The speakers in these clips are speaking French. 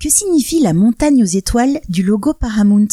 Que signifie la montagne aux étoiles du logo Paramount?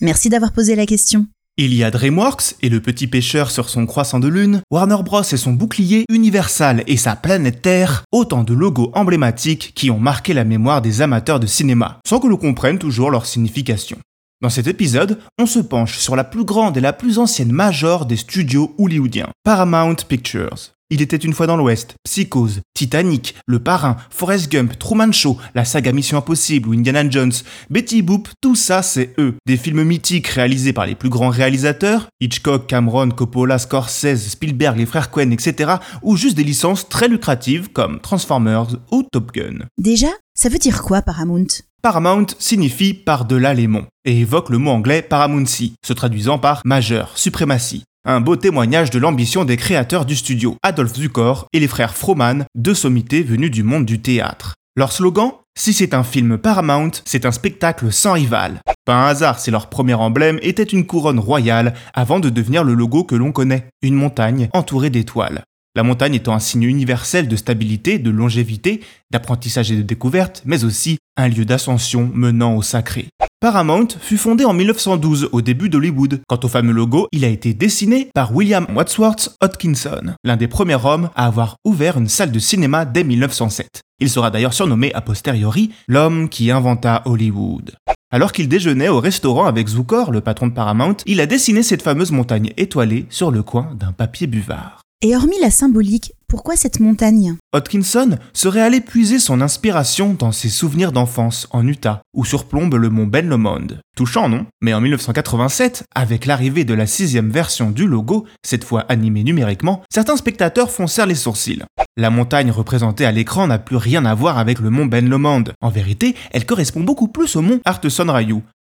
Merci d'avoir posé la question. Il y a DreamWorks et le petit pêcheur sur son croissant de lune, Warner Bros et son bouclier, Universal et sa planète Terre, autant de logos emblématiques qui ont marqué la mémoire des amateurs de cinéma, sans que l'on comprenne toujours leur signification. Dans cet épisode, on se penche sur la plus grande et la plus ancienne major des studios hollywoodiens, Paramount Pictures. Il était une fois dans l'Ouest, Psychose, Titanic, Le Parrain, Forrest Gump, Truman Show, la saga Mission Impossible ou Indiana Jones, Betty Boop, tout ça c'est eux. Des films mythiques réalisés par les plus grands réalisateurs, Hitchcock, Cameron, Coppola, Scorsese, Spielberg, les frères Coen, etc. ou juste des licences très lucratives comme Transformers ou Top Gun. Déjà, ça veut dire quoi Paramount? Paramount signifie par-delà les monts et évoque le mot anglais paramountcy, se traduisant par majeur, suprématie. Un beau témoignage de l'ambition des créateurs du studio, Adolphe Zukor et les frères Froman, deux sommités venus du monde du théâtre. Leur slogan Si c'est un film Paramount, c'est un spectacle sans rival. Pas un hasard si leur premier emblème était une couronne royale avant de devenir le logo que l'on connaît, une montagne entourée d'étoiles. La montagne étant un signe universel de stabilité, de longévité, d'apprentissage et de découverte, mais aussi un lieu d'ascension menant au sacré. Paramount fut fondé en 1912 au début d'Hollywood. Quant au fameux logo, il a été dessiné par William Wadsworth Hodgkinson, l'un des premiers hommes à avoir ouvert une salle de cinéma dès 1907. Il sera d'ailleurs surnommé a posteriori l'homme qui inventa Hollywood. Alors qu'il déjeunait au restaurant avec Zukor, le patron de Paramount, il a dessiné cette fameuse montagne étoilée sur le coin d'un papier buvard. Et hormis la symbolique, pourquoi cette montagne? Hodgkinson serait allé puiser son inspiration dans ses souvenirs d'enfance en Utah, où surplombe le mont Ben Lomond. Touchant, non? Mais en 1987, avec l'arrivée de la sixième version du logo, cette fois animée numériquement, certains spectateurs foncèrent les sourcils. La montagne représentée à l'écran n'a plus rien à voir avec le mont Ben Lomond. En vérité, elle correspond beaucoup plus au mont Arteson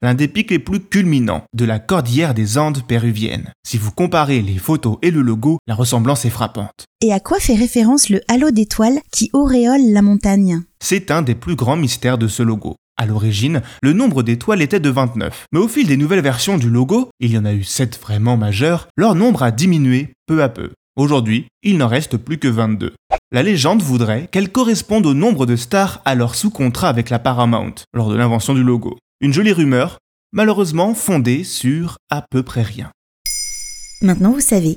l'un des pics les plus culminants de la cordillère des Andes péruviennes. Si vous comparez les photos et le logo, la ressemblance est frappante. Et à quoi fait référence le halo d'étoiles qui auréole la montagne C'est un des plus grands mystères de ce logo. À l'origine, le nombre d'étoiles était de 29, mais au fil des nouvelles versions du logo, il y en a eu 7 vraiment majeures, leur nombre a diminué peu à peu. Aujourd'hui, il n'en reste plus que 22. La légende voudrait qu'elles correspondent au nombre de stars alors sous contrat avec la Paramount lors de l'invention du logo. Une jolie rumeur, malheureusement fondée sur à peu près rien. Maintenant vous savez,